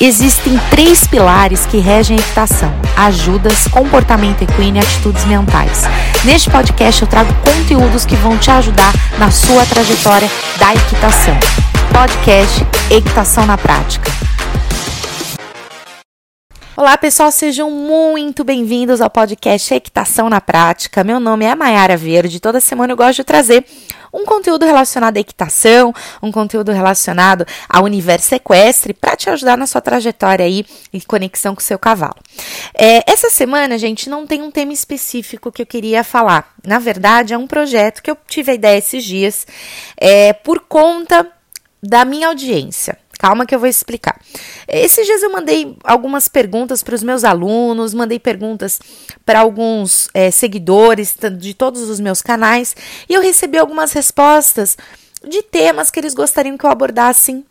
Existem três pilares que regem a equitação: ajudas, comportamento equino e atitudes mentais. Neste podcast eu trago conteúdos que vão te ajudar na sua trajetória da equitação. Podcast Equitação na Prática. Olá, pessoal, sejam muito bem-vindos ao podcast Equitação na Prática. Meu nome é Mayara Verde. Toda semana eu gosto de trazer um conteúdo relacionado à equitação, um conteúdo relacionado ao universo equestre para te ajudar na sua trajetória aí em conexão com o seu cavalo. É, essa semana, gente, não tem um tema específico que eu queria falar. Na verdade, é um projeto que eu tive a ideia esses dias é, por conta da minha audiência. Calma que eu vou explicar. Esses dias eu mandei algumas perguntas para os meus alunos, mandei perguntas para alguns é, seguidores de todos os meus canais e eu recebi algumas respostas de temas que eles gostariam que eu abordasse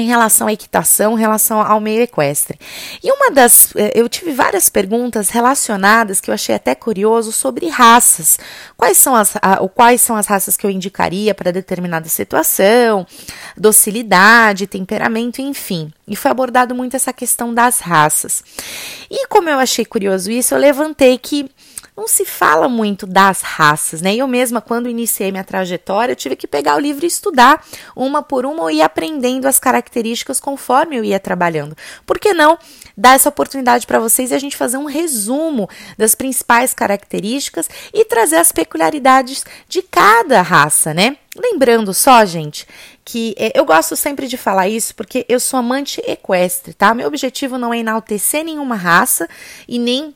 em relação à equitação, em relação ao meio equestre. E uma das. Eh, eu tive várias perguntas relacionadas que eu achei até curioso sobre raças. Quais são as, a, quais são as raças que eu indicaria para determinada situação, docilidade, temperamento, enfim. E foi abordado muito essa questão das raças. E como eu achei curioso isso, eu levantei que não se fala muito das raças, né? Eu mesma, quando iniciei minha trajetória, tive que pegar o livro e estudar uma por uma e ir aprendendo as características conforme eu ia trabalhando. Por que não dar essa oportunidade para vocês e a gente fazer um resumo das principais características e trazer as peculiaridades de cada raça, né? Lembrando só, gente, que é, eu gosto sempre de falar isso porque eu sou amante equestre, tá? Meu objetivo não é enaltecer nenhuma raça e nem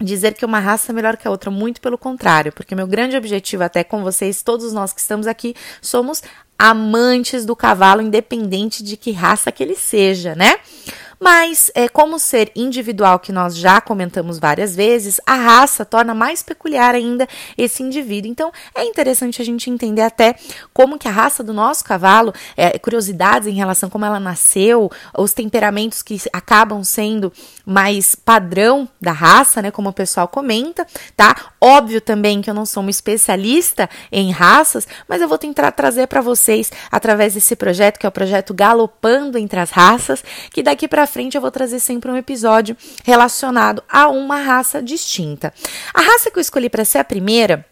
dizer que uma raça é melhor que a outra, muito pelo contrário, porque meu grande objetivo, até com vocês, todos nós que estamos aqui, somos amantes do cavalo, independente de que raça que ele seja, né? Mas, é, como ser individual, que nós já comentamos várias vezes, a raça torna mais peculiar ainda esse indivíduo. Então, é interessante a gente entender até como que a raça do nosso cavalo, é, curiosidades em relação a como ela nasceu, os temperamentos que acabam sendo mais padrão da raça, né? Como o pessoal comenta, tá? Óbvio também que eu não sou uma especialista em raças, mas eu vou tentar trazer para vocês através desse projeto, que é o projeto Galopando entre as Raças, que daqui para frente eu vou trazer sempre um episódio relacionado a uma raça distinta. A raça que eu escolhi para ser a primeira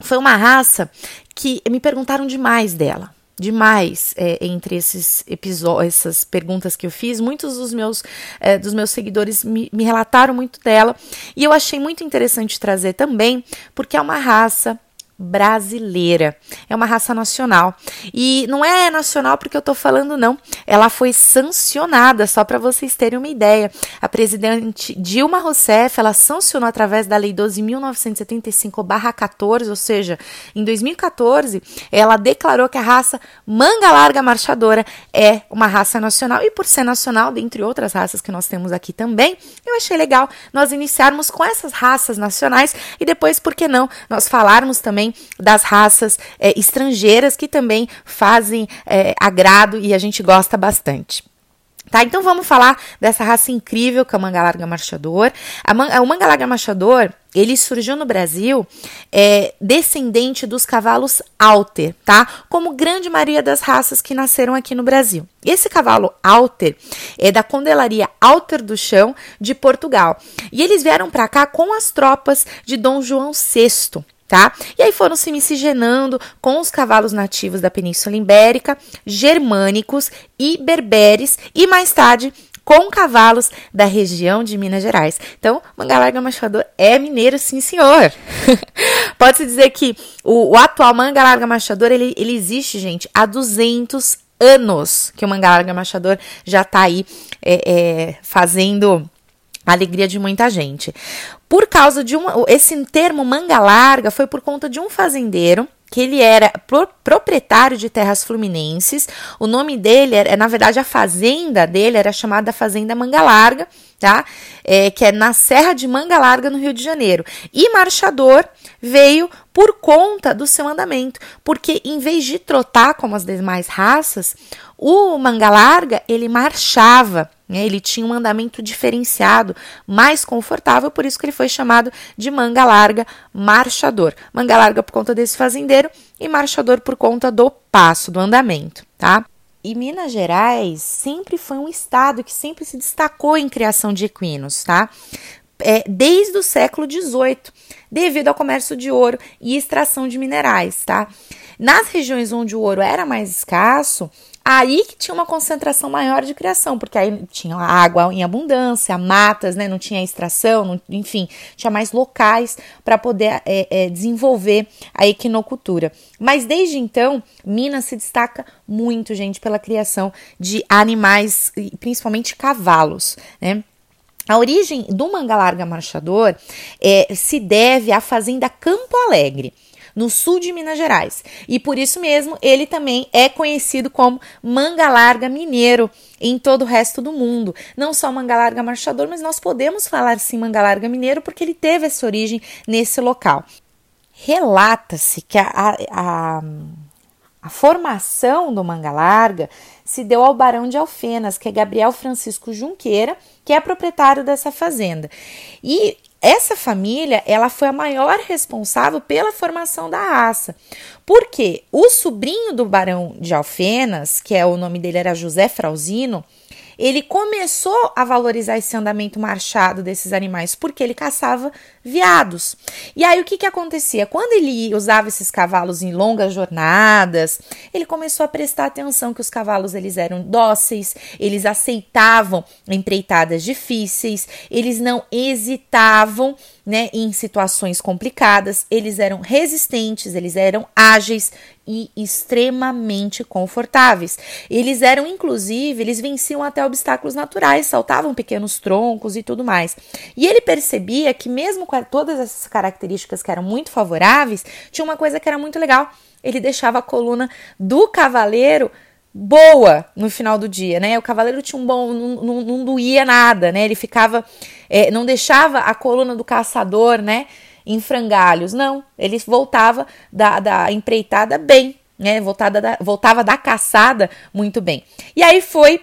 foi uma raça que me perguntaram demais dela demais é, entre esses episódios, essas perguntas que eu fiz. Muitos dos meus, é, dos meus seguidores me, me relataram muito dela e eu achei muito interessante trazer também, porque é uma raça brasileira. É uma raça nacional. E não é nacional porque eu tô falando, não. Ela foi sancionada, só para vocês terem uma ideia. A presidente Dilma Rousseff, ela sancionou através da Lei 12.975-14, ou seja, em 2014, ela declarou que a raça manga larga marchadora é uma raça nacional. E por ser nacional, dentre outras raças que nós temos aqui também, eu achei legal nós iniciarmos com essas raças nacionais e depois, por que não, nós falarmos também das raças é, estrangeiras que também fazem é, agrado e a gente gosta bastante. Tá, então vamos falar dessa raça incrível que é o manga larga marchador. Man o manga larga marchador, ele surgiu no Brasil é, descendente dos cavalos Alter, tá? Como grande maioria das raças que nasceram aqui no Brasil. Esse cavalo Alter é da Condelaria Alter do Chão de Portugal. E eles vieram para cá com as tropas de Dom João VI, tá? E aí foram se miscigenando com os cavalos nativos da Península Ibérica, germânicos e berberes e mais tarde com cavalos da região de Minas Gerais. Então, Manga Larga Machador é mineiro, sim, senhor. Pode-se dizer que o, o, atual Manga Larga Machador, ele, ele existe, gente, há 200 anos que o Manga Larga Machador já está aí é, é, fazendo a alegria de muita gente. Por causa de um. Esse termo manga larga foi por conta de um fazendeiro que ele era pro, proprietário de terras fluminenses. O nome dele era, na verdade, a fazenda dele era chamada Fazenda Manga Larga, tá? É, que é na Serra de Manga Larga, no Rio de Janeiro. E Marchador veio por conta do seu andamento, porque em vez de trotar como as demais raças, o Manga Larga ele marchava. Né? Ele tinha um andamento diferenciado, mais confortável, por isso que ele foi chamado de manga larga marchador. Manga larga por conta desse fazendeiro e marchador por conta do passo, do andamento, tá? E Minas Gerais sempre foi um estado que sempre se destacou em criação de equinos, tá? É, desde o século XVIII, devido ao comércio de ouro e extração de minerais, tá? Nas regiões onde o ouro era mais escasso, aí que tinha uma concentração maior de criação, porque aí tinha água em abundância, matas, né? Não tinha extração, não, enfim, tinha mais locais para poder é, é, desenvolver a equinocultura. Mas desde então, Minas se destaca muito, gente, pela criação de animais, principalmente cavalos, né? A origem do manga larga marchador é, se deve à fazenda Campo Alegre no sul de Minas Gerais. E por isso mesmo ele também é conhecido como manga larga mineiro em todo o resto do mundo. Não só manga larga marchador, mas nós podemos falar sim manga larga mineiro porque ele teve essa origem nesse local. Relata-se que a, a, a, a formação do manga larga se deu ao Barão de Alfenas, que é Gabriel Francisco Junqueira, que é proprietário dessa fazenda. E essa família, ela foi a maior responsável pela formação da raça. Porque o sobrinho do barão de Alfenas, que é o nome dele era José Frauzino, ele começou a valorizar esse andamento marchado desses animais porque ele caçava veados. E aí o que que acontecia? Quando ele usava esses cavalos em longas jornadas, ele começou a prestar atenção que os cavalos eles eram dóceis, eles aceitavam empreitadas difíceis, eles não hesitavam né, em situações complicadas, eles eram resistentes, eles eram ágeis e extremamente confortáveis. Eles eram, inclusive, eles venciam até obstáculos naturais, saltavam pequenos troncos e tudo mais. E ele percebia que, mesmo com todas essas características que eram muito favoráveis, tinha uma coisa que era muito legal. Ele deixava a coluna do cavaleiro boa no final do dia, né? O cavaleiro tinha um bom, não, não, não doía nada, né? Ele ficava, é, não deixava a coluna do caçador, né? Em frangalhos, não. Ele voltava da, da empreitada bem, né? Voltada da, voltava da caçada muito bem. E aí foi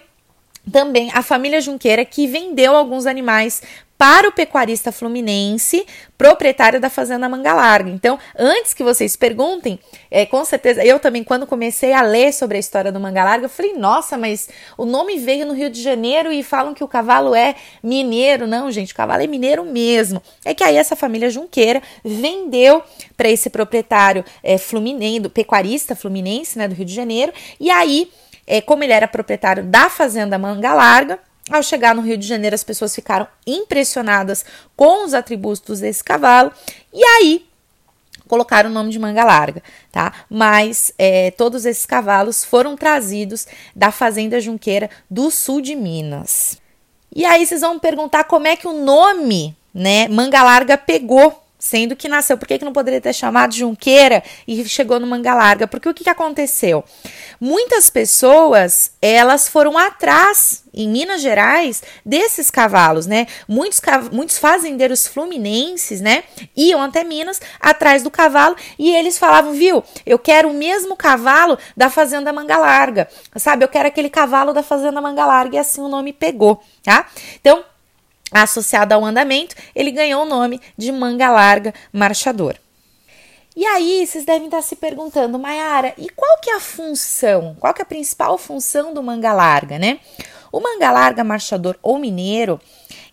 também a família Junqueira que vendeu alguns animais para o pecuarista fluminense, proprietário da fazenda Manga Larga. Então, antes que vocês perguntem, é, com certeza, eu também, quando comecei a ler sobre a história do Manga Larga, eu falei, nossa, mas o nome veio no Rio de Janeiro e falam que o cavalo é mineiro. Não, gente, o cavalo é mineiro mesmo. É que aí essa família Junqueira vendeu para esse proprietário é, fluminense, pecuarista fluminense, né, do Rio de Janeiro, e aí, é, como ele era proprietário da fazenda Manga Larga, ao chegar no Rio de Janeiro, as pessoas ficaram impressionadas com os atributos desse cavalo e aí colocaram o nome de manga larga, tá? Mas é, todos esses cavalos foram trazidos da Fazenda Junqueira do sul de Minas. E aí vocês vão perguntar como é que o nome, né, manga larga pegou Sendo que nasceu, por que, que não poderia ter chamado Junqueira e chegou no Manga Larga? Porque o que, que aconteceu? Muitas pessoas, elas foram atrás, em Minas Gerais, desses cavalos, né? Muitos, muitos fazendeiros fluminenses, né? Iam até Minas, atrás do cavalo, e eles falavam, viu, eu quero o mesmo cavalo da Fazenda Manga Larga, sabe? Eu quero aquele cavalo da Fazenda Manga Larga, e assim o nome pegou, tá? Então, associado ao andamento, ele ganhou o nome de manga larga marchador. E aí, vocês devem estar se perguntando, Mayara, e qual que é a função? Qual que é a principal função do manga larga, né? O manga larga marchador ou mineiro,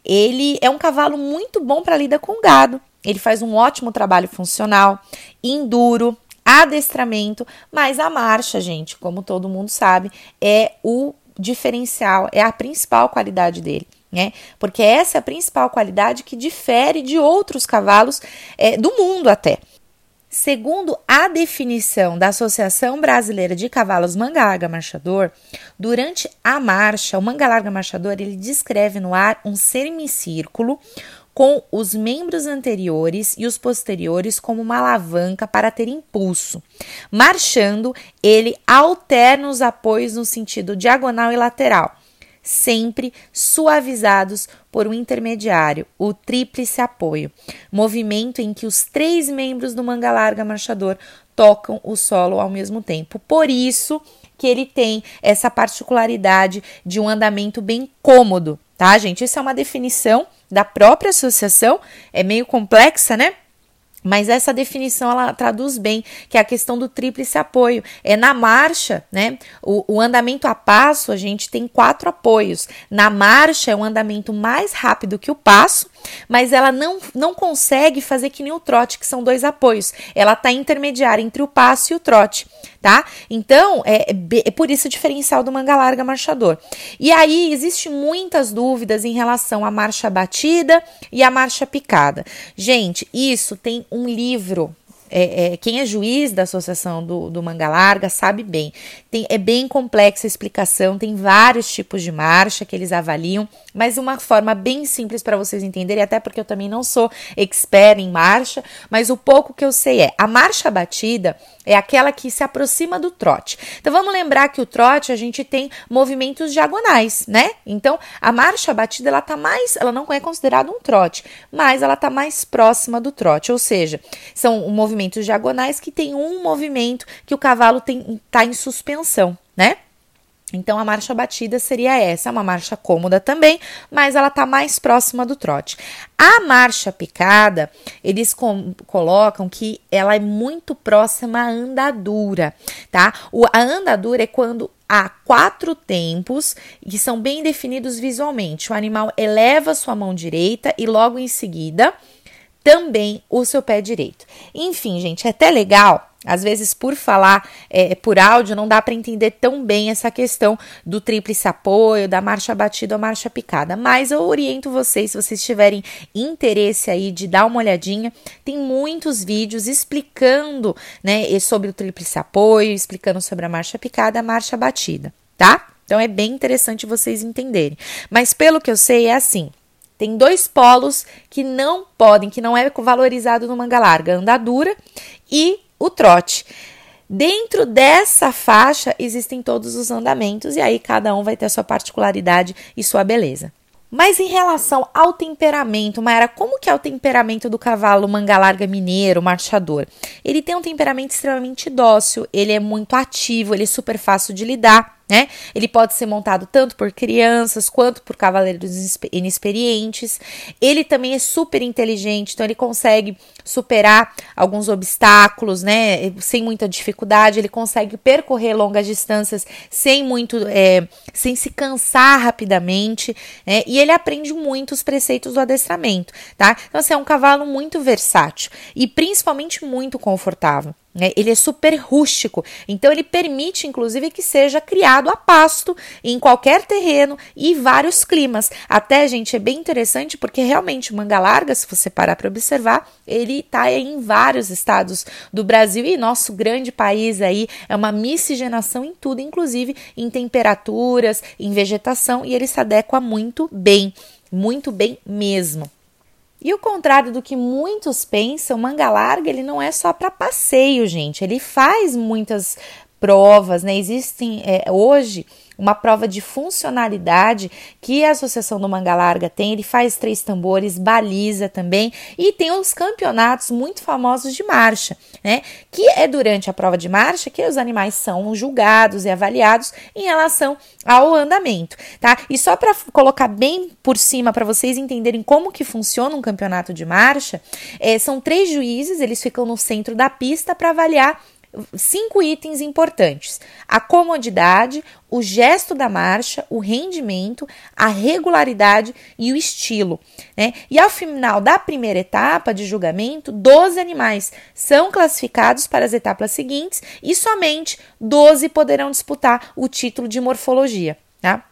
ele é um cavalo muito bom para lidar com gado. Ele faz um ótimo trabalho funcional, enduro, adestramento, mas a marcha, gente, como todo mundo sabe, é o diferencial, é a principal qualidade dele né? Porque essa é a principal qualidade que difere de outros cavalos é, do mundo até. Segundo a definição da Associação Brasileira de Cavalos Manga Larga Marchador, durante a marcha, o manga larga marchador ele descreve no ar um semicírculo com os membros anteriores e os posteriores como uma alavanca para ter impulso. Marchando, ele alterna os apoios no sentido diagonal e lateral sempre suavizados por um intermediário, o tríplice apoio, movimento em que os três membros do manga larga marchador tocam o solo ao mesmo tempo. Por isso que ele tem essa particularidade de um andamento bem cômodo, tá, gente? Isso é uma definição da própria associação, é meio complexa, né? Mas essa definição ela traduz bem, que é a questão do tríplice apoio. É na marcha, né? O, o, andamento a passo, a gente tem quatro apoios. Na marcha é um andamento mais rápido que o passo, mas ela não, não consegue fazer que nem o trote, que são dois apoios. Ela está intermediária entre o passo e o trote, tá? Então, é, é por isso o diferencial do manga larga marchador. E aí, existe muitas dúvidas em relação à marcha batida e à marcha picada. Gente, isso tem um livro é, é, quem é juiz da associação do, do Manga Larga sabe bem. Tem, é bem complexa a explicação, tem vários tipos de marcha que eles avaliam, mas uma forma bem simples para vocês entenderem, até porque eu também não sou expert em marcha, mas o pouco que eu sei é a marcha batida é aquela que se aproxima do trote. Então vamos lembrar que o trote a gente tem movimentos diagonais, né? Então a marcha batida ela tá mais, ela não é considerada um trote, mas ela tá mais próxima do trote, ou seja, são movimentos movimentos diagonais que tem um movimento que o cavalo está em suspensão, né? Então a marcha batida seria essa, uma marcha cômoda também, mas ela está mais próxima do trote. A marcha picada, eles colocam que ela é muito próxima à andadura, tá? O, a andadura é quando há quatro tempos que são bem definidos visualmente. O animal eleva sua mão direita e logo em seguida também o seu pé direito. Enfim, gente, é até legal. Às vezes, por falar é, por áudio, não dá para entender tão bem essa questão do tríplice apoio, da marcha batida ou marcha picada. Mas eu oriento vocês, se vocês tiverem interesse aí de dar uma olhadinha, tem muitos vídeos explicando né, sobre o tríplice apoio, explicando sobre a marcha picada a marcha batida, tá? Então é bem interessante vocês entenderem. Mas pelo que eu sei, é assim. Tem dois polos que não podem, que não é valorizado no manga larga: andadura e o trote. Dentro dessa faixa existem todos os andamentos e aí cada um vai ter a sua particularidade e sua beleza. Mas em relação ao temperamento, Maera, como que é o temperamento do cavalo manga larga mineiro, marchador? Ele tem um temperamento extremamente dócil, ele é muito ativo, ele é super fácil de lidar né? Ele pode ser montado tanto por crianças quanto por cavaleiros inexperientes. Ele também é super inteligente, então ele consegue superar alguns obstáculos, né? Sem muita dificuldade. Ele consegue percorrer longas distâncias sem muito, é, sem se cansar rapidamente, né? E ele aprende muito os preceitos do adestramento, tá? Então, assim, é um cavalo muito versátil e principalmente muito confortável. Né? Ele é super rústico, então ele permite, inclusive, que seja criado a pasto em qualquer terreno e vários climas. Até, gente, é bem interessante porque realmente o manga larga, se você parar para observar, ele está em vários estados do Brasil e nosso grande país aí é uma miscigenação em tudo, inclusive em temperaturas, em vegetação, e ele se adequa muito bem, muito bem mesmo. E o contrário do que muitos pensam, manga larga ele não é só para passeio, gente. Ele faz muitas provas, né? Existem é, hoje uma prova de funcionalidade que a Associação do Manga Larga tem. Ele faz três tambores, baliza também e tem os campeonatos muito famosos de marcha, né? Que é durante a prova de marcha que os animais são julgados e avaliados em relação ao andamento, tá? E só para colocar bem por cima para vocês entenderem como que funciona um campeonato de marcha, é, são três juízes, eles ficam no centro da pista para avaliar cinco itens importantes: a comodidade, o gesto da marcha, o rendimento, a regularidade e o estilo. Né? E ao final da primeira etapa de julgamento, 12 animais são classificados para as etapas seguintes e somente 12 poderão disputar o título de morfologia. Tá?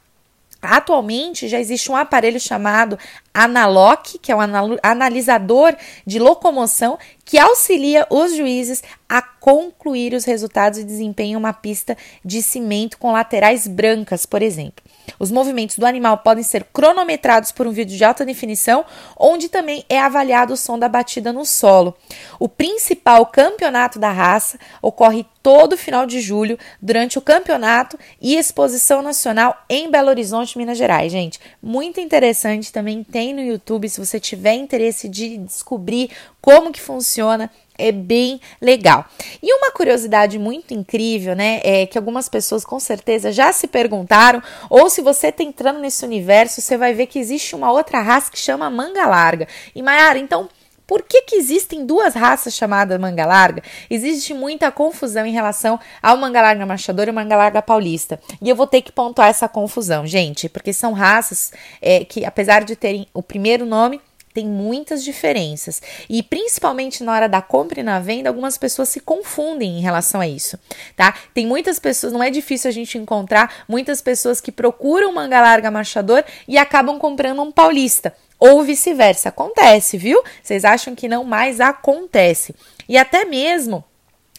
Atualmente já existe um aparelho chamado Analoc, que é um analisador de locomoção que auxilia os juízes a concluir os resultados e desempenham uma pista de cimento com laterais brancas, por exemplo. Os movimentos do animal podem ser cronometrados por um vídeo de alta definição, onde também é avaliado o som da batida no solo. O principal campeonato da raça ocorre todo final de julho, durante o campeonato e exposição nacional em Belo Horizonte, Minas Gerais. Gente, muito interessante, também tem no YouTube, se você tiver interesse de descobrir como que funciona é bem legal. E uma curiosidade muito incrível, né, é que algumas pessoas com certeza já se perguntaram, ou se você está entrando nesse universo, você vai ver que existe uma outra raça que chama manga larga. E Mayara, então Por que, que existem duas raças chamadas manga larga? Existe muita confusão em relação ao manga larga marchador e o manga larga paulista. E eu vou ter que pontuar essa confusão, gente, porque são raças é, que, apesar de terem o primeiro nome, tem muitas diferenças. E principalmente na hora da compra e na venda, algumas pessoas se confundem em relação a isso, tá? Tem muitas pessoas, não é difícil a gente encontrar muitas pessoas que procuram manga larga marchador e acabam comprando um paulista. Ou vice-versa. Acontece, viu? Vocês acham que não, mas acontece. E até mesmo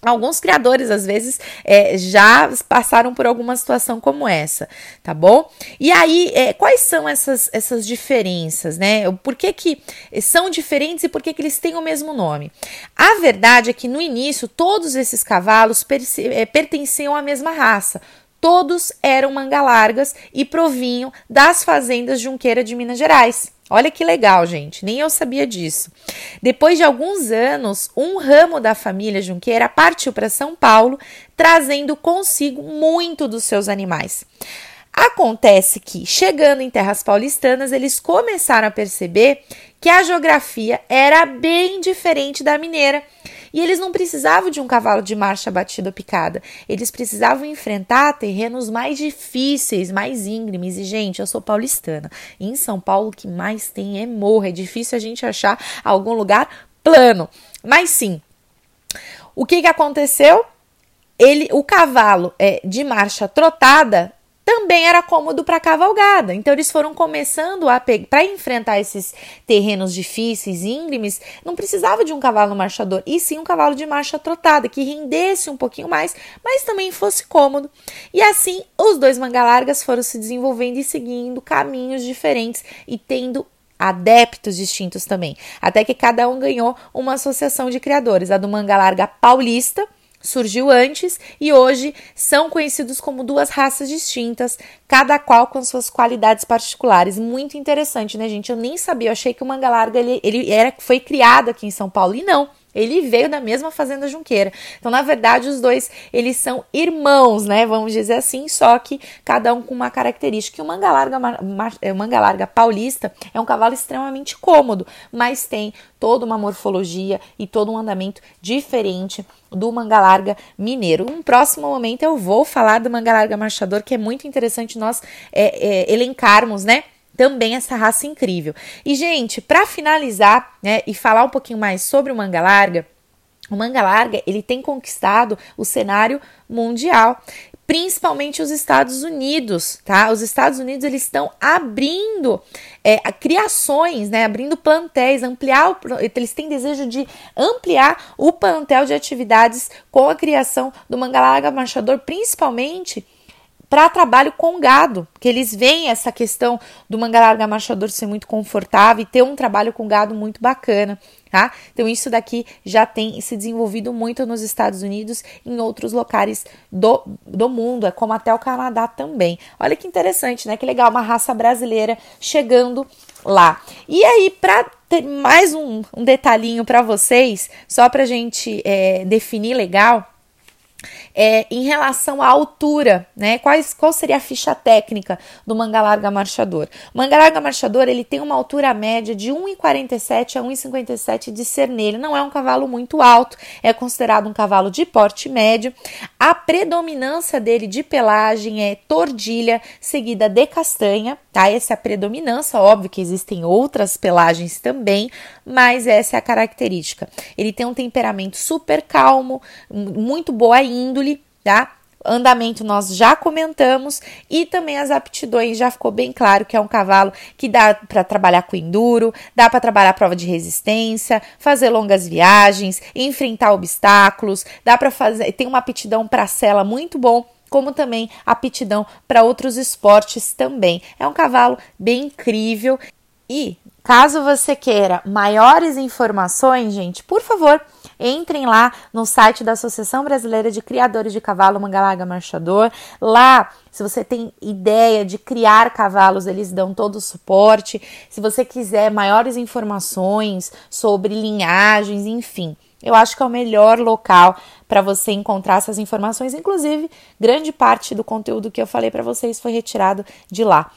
Alguns criadores, às vezes, é, já passaram por alguma situação como essa, tá bom? E aí, é, quais são essas, essas diferenças, né? Por que, que são diferentes e por que, que eles têm o mesmo nome? A verdade é que no início, todos esses cavalos é, pertenciam à mesma raça. Todos eram manga largas e provinham das fazendas Junqueira de Minas Gerais. Olha que legal, gente, nem eu sabia disso. Depois de alguns anos, um ramo da família Junqueira partiu para São Paulo, trazendo consigo muito dos seus animais. Acontece que, chegando em terras paulistanas, eles começaram a perceber que a geografia era bem diferente da mineira e eles não precisavam de um cavalo de marcha batida ou picada. Eles precisavam enfrentar terrenos mais difíceis, mais íngremes. E, gente, eu sou paulistana. E em São Paulo, o que mais tem é morro. É difícil a gente achar algum lugar plano. Mas sim, o que, que aconteceu? Ele, o cavalo é, de marcha trotada também era cômodo para cavalgada. Então eles foram começando a para enfrentar esses terrenos difíceis, íngremes, não precisava de um cavalo marchador, e sim um cavalo de marcha trotada que rendesse um pouquinho mais, mas também fosse cômodo. E assim os dois manga-largas foram se desenvolvendo e seguindo caminhos diferentes e tendo adeptos distintos também, até que cada um ganhou uma associação de criadores, a do manga larga paulista surgiu antes e hoje são conhecidos como duas raças distintas, cada qual com suas qualidades particulares. Muito interessante, né, gente? Eu nem sabia, eu achei que o manga larga ele, ele era, foi criado aqui em São Paulo e não. Ele veio da mesma fazenda Junqueira. Então, na verdade, os dois, eles são irmãos, né? Vamos dizer assim, só que cada um com uma característica. E o manga larga, é, manga larga paulista é um cavalo extremamente cômodo, mas tem toda uma morfologia e todo um andamento diferente do manga larga mineiro. Um próximo momento eu vou falar do manga larga marchador, que é muito interessante nós é, é, elencarmos, né? Também essa raça incrível. E, gente, para finalizar, né, e falar um pouquinho mais sobre o manga larga, o manga larga, ele tem conquistado o cenário mundial principalmente os Estados Unidos, tá? Os Estados Unidos eles estão abrindo é, criações, né? Abrindo plantéis, ampliar, o, eles têm desejo de ampliar o plantel de atividades com a criação do manga larga marchador, principalmente para trabalho com gado, que eles veem essa questão do manga larga marchador ser muito confortável e ter um trabalho com gado muito bacana, tá? Então isso daqui já tem se desenvolvido muito nos Estados Unidos e em outros locais do, do mundo, é como até o Canadá também. Olha que interessante, né? Que legal, uma raça brasileira chegando lá. E aí, para ter mais um, um detalhinho para vocês, só para gente é, definir legal, é, em relação à altura, né? Quais, qual seria a ficha técnica do manga larga marchador? Manga larga marchador ele tem uma altura média de 1,47 a 1,57 de cernelho. Não é um cavalo muito alto, é considerado um cavalo de porte médio. A predominância dele de pelagem é tordilha, seguida de castanha, tá? Essa é a predominância, óbvio que existem outras pelagens também, mas essa é a característica. Ele tem um temperamento super calmo, muito boa índole, tá? Andamento nós já comentamos e também as aptidões já ficou bem claro que é um cavalo que dá para trabalhar com enduro, dá para trabalhar prova de resistência, fazer longas viagens, enfrentar obstáculos, dá para fazer, tem uma aptidão para cela muito bom como também aptidão para outros esportes também. É um cavalo bem incrível e caso você queira maiores informações, gente, por favor, entrem lá no site da Associação Brasileira de Criadores de Cavalo Mangalaga Marchador. Lá, se você tem ideia de criar cavalos, eles dão todo o suporte. Se você quiser maiores informações sobre linhagens, enfim, eu acho que é o melhor local para você encontrar essas informações. Inclusive, grande parte do conteúdo que eu falei para vocês foi retirado de lá.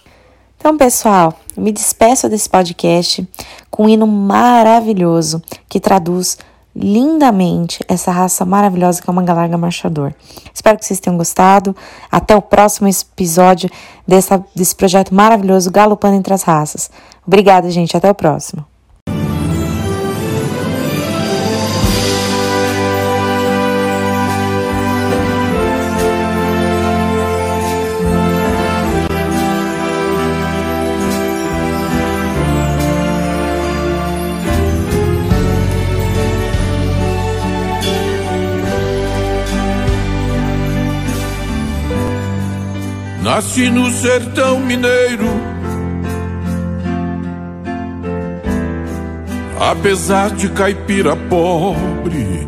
Então, pessoal, me despeço desse podcast com um hino maravilhoso que traduz lindamente essa raça maravilhosa que é o manga larga marchador. Espero que vocês tenham gostado. Até o próximo episódio dessa, desse projeto maravilhoso Galopando entre as Raças. Obrigada, gente. Até o próximo. Nasci no sertão mineiro. Apesar de caipira pobre,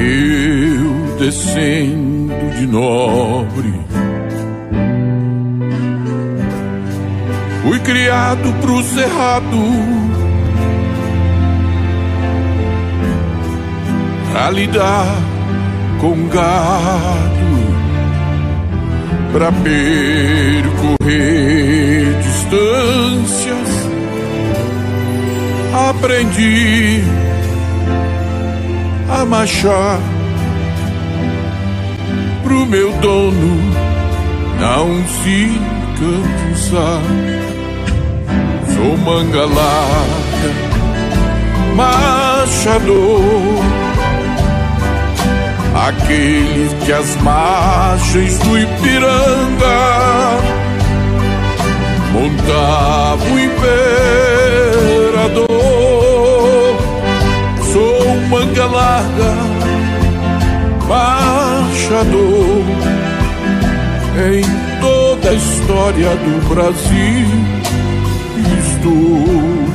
eu descendo de nobre. Fui criado pro cerrado. Pra lidar com gado para percorrer distâncias. Aprendi a marchar pro meu dono não se cansar. Sou manga larga, machador aquele que as margens do Ipiranga montava o imperador. Sou manga larga, marchador em toda a história do Brasil. Estou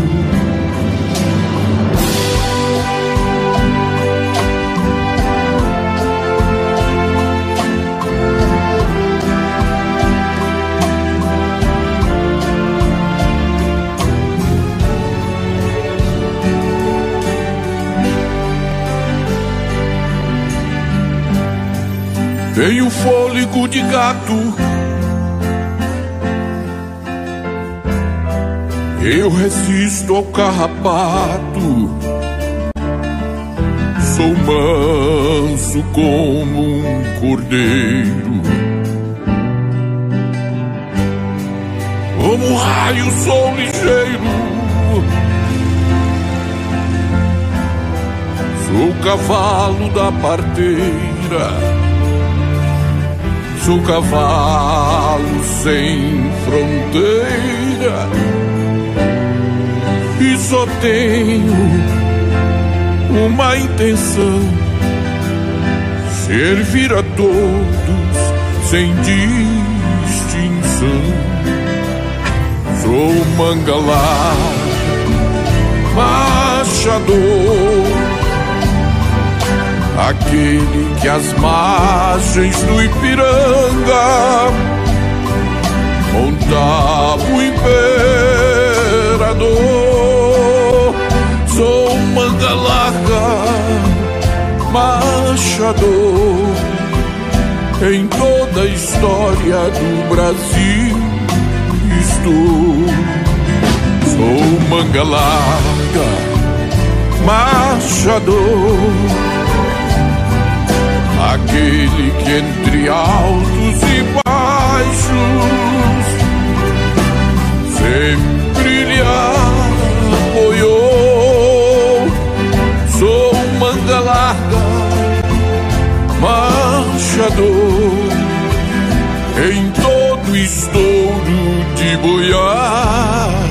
Tenho fôlego de gato. Eu resisto ao carrapato. Sou manso como um cordeiro. Como um raio sou ligeiro. Sou cavalo da parteira sou cavalo sem fronteira e só tenho uma intenção: servir a todos sem distinção. Sou mangalá, machador aquele que as margens do Ipiranga montava o imperador. Sou manga larga, machador em toda a história do Brasil. Estou, sou manga larga, machador aquele que entre altos e baixos sempre lhe apoiou. Sou manga larga, marchador em todo estouro de boiada.